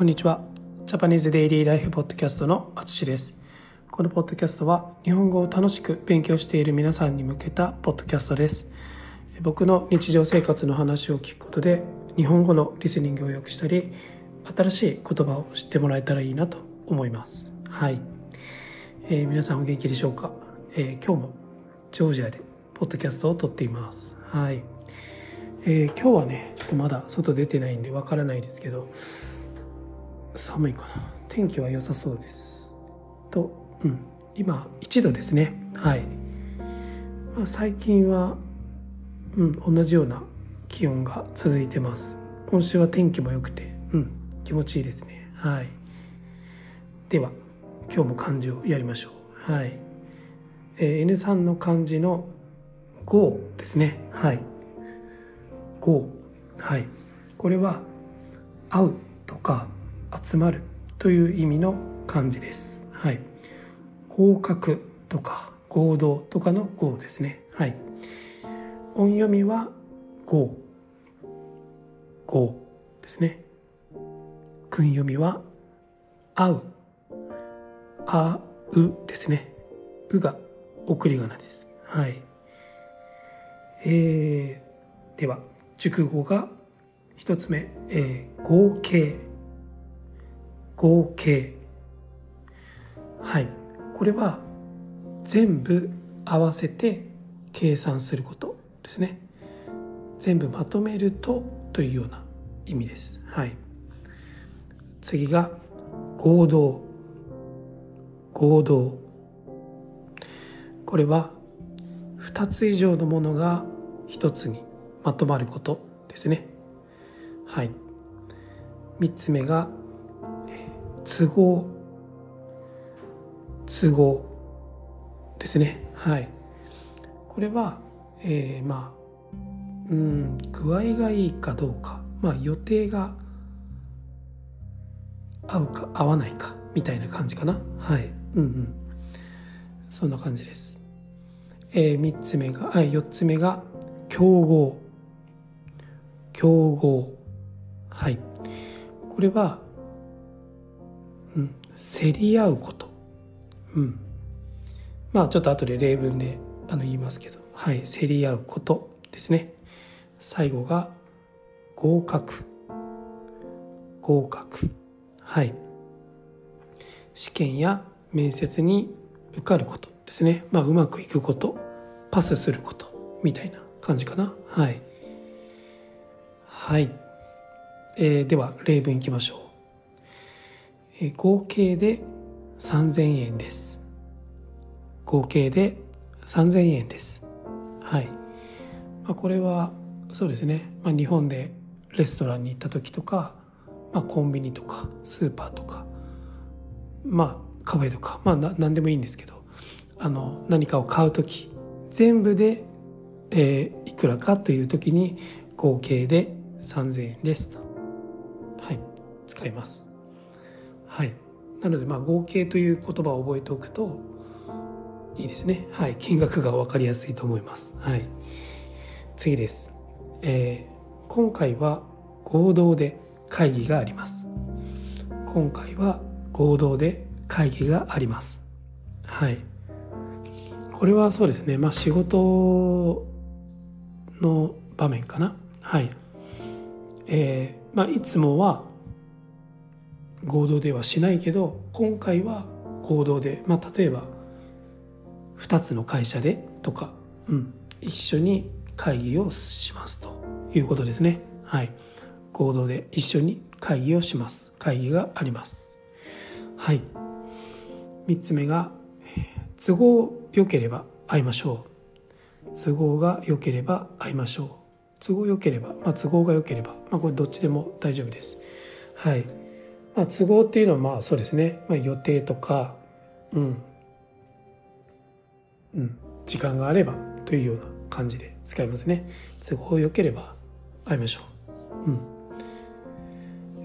こんにちは。ジャパニーズデイリーライフポッドキャストのあつしです。このポッドキャストは日本語を楽しく勉強している皆さんに向けたポッドキャストです。僕の日常生活の話を聞くことで日本語のリスニングを良くしたり、新しい言葉を知ってもらえたらいいなと思います。はい。えー皆さんお元気でしょうか、えー今日もジョージアでポッドキャストを撮っています。はい。えー今日はね、ちょっとまだ外出てないんでわからないですけど、寒いかな。天気は良さそうです。と、うん、今1度ですね。はい、まあ、最近は、うん、同じような気温が続いてます。今週は天気も良くて、うん、気持ちいいですね。はい。では今日も漢字をやりましょう。はい、えー N3 の漢字の「号」ですね。はい「号」はい。これは「会う」とか「集まる」という意味の漢字です。はい。合格とか合同とかの合ですね。はい。音読みは合。合ですね。訓読みは会う。あうですね。うが送り仮名です。はい。えー、では熟語が一つ目、えー合計。合計。はい。これは全部合わせて計算することですね。全部まとめるとというような意味です。はい。次が合同。合同。これは2つ以上のものが1つにまとまることですね。はい。3つ目が都合。都合。ですね。はい。これは、えーまあうん具合がいいかどうか。まあ予定が合うか合わないかみたいな感じかな。はい。うんうん。そんな感じです。えー、3つ目があ4つ目が競合。競合。はい。これは、競り合うこと、うん、まあちょっと後で例文であの言いますけど、はい、競り合うことですね。最後が合格。合格。はい。試験や面接に受かることですね。まあうまくいくこと。パスすること。みたいな感じかな。はい。はい、えーでは例文いきましょう。え合計で3000円です。合計で3000円です。はい、まあ、これはそうですね、まあ、日本でレストランに行った時とか、まあ、コンビニとかスーパーとかまあカフェとかまあ何でもいいんですけどあの何かを買う時全部で、えーいくらかという時に合計で3000円ですと。はい。使います、なのでまあ合計という言葉を覚えておくといいですね。はい、金額が分かりやすいと思います。はい、次です。えー今回は合同で会議があります。今回は合同で会議があります。はい。これはそうですね。まあ仕事の場面かな。はい。えーまあいつもは合同ではしないけど今回は合同で、まあ、例えば2つの会社でとか、うん、一緒に会議をしますということですね。はい。合同で一緒に会議をします。会議があります。はい。3つ目が都合良ければ会いましょう。都合が良ければ会いましょう。都合良ければ、まあ、都合が良ければ、まあ、これどっちでも大丈夫です。はい。まあ、都合っていうのはまあそうですね、まあ、予定とか、うん、うん、時間があればというような感じで使いますね。都合良ければ会いましょう。うん。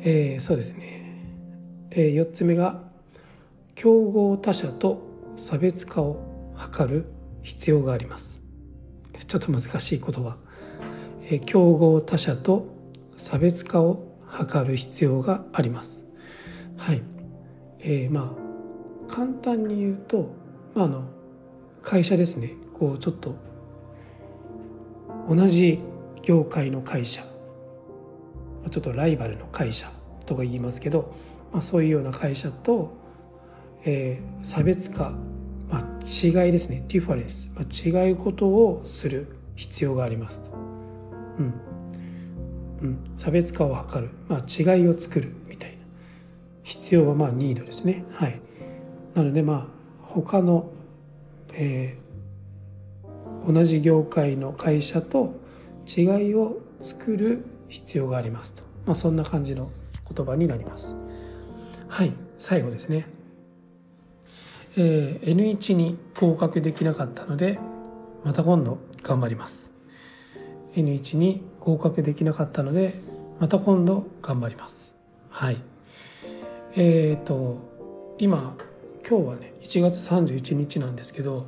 えーそうですね。えー、4つ目が競合他社と差別化を図る必要があります。ちょっと難しい言葉。えー競合他社と差別化を図る必要があります。はい。えー、まあ簡単に言うと、まあ、あの会社ですね。こうちょっと同じ業界の会社。ちょっとライバルの会社とか言いますけど、まあ、そういうような会社と、えー、差別化、まあ、違いですね。ディファレンス、まあ、違うことをする必要がありますと、うん。うん、差別化を図る、まあ、違いを作る。必要はまあニードですね。はい。なのでまあ他の、えー、同じ業界の会社と違いを作る必要がありますと、まあ、そんな感じの言葉になります。はい。最後ですね、えー、N1 に合格できなかったのでまた今度頑張ります。N1 に合格できなかったのでまた今度頑張ります。はい。えっ、ー、と今今日はね1月31日なんですけど、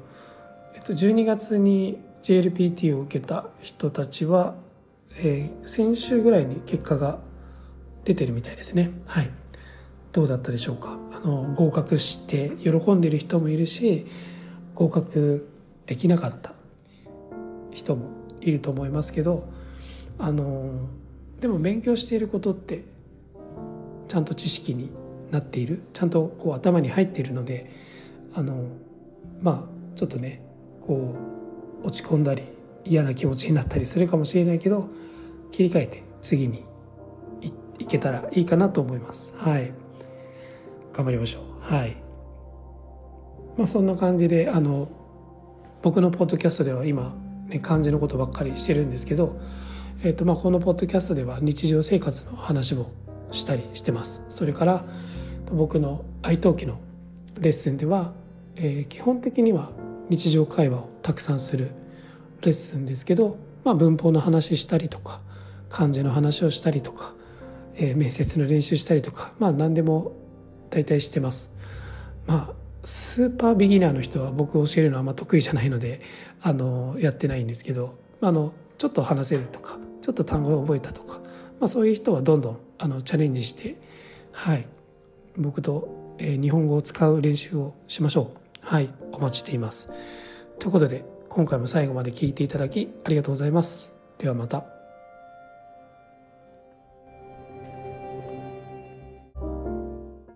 えっと、12月に JLPT を受けた人たちはえー、先週ぐらいに結果が出てるみたいですね。はい。どうだったでしょうか。あの合格して喜んでる人もいるし合格できなかった人もいると思いますけどあのでも勉強していることってちゃんと知識になっているちゃんとこう頭に入っているのであのまあちょっとねこう落ち込んだり嫌な気持ちになったりするかもしれないけど切り替えて次にいけたらいいかなと思います。はい。頑張りましょう。はい。まあそんな感じであの僕のポッドキャストでは今、ね、漢字のことばっかりしてるんですけど、えーとまあ、このポッドキャストでは日常生活の話もしたりしてます。それから僕の愛登記のレッスンでは、えー、基本的には日常会話をたくさんするレッスンですけど、まあ、文法の話したりとか漢字の話をしたりとか、えー、面接の練習したりとかまあ何でも大体してます。まあスーパービギナーの人は僕教えるのはあんま得意じゃないのであのやってないんですけどあのちょっと話せるとかちょっと単語を覚えたとか、まあ、そういう人はどんどんあのチャレンジしてはい。僕と、えー、日本語を使う練習をしましょう。はいお待ちしています。ということで今回も最後まで聴いていただきありがとうございます。ではまた。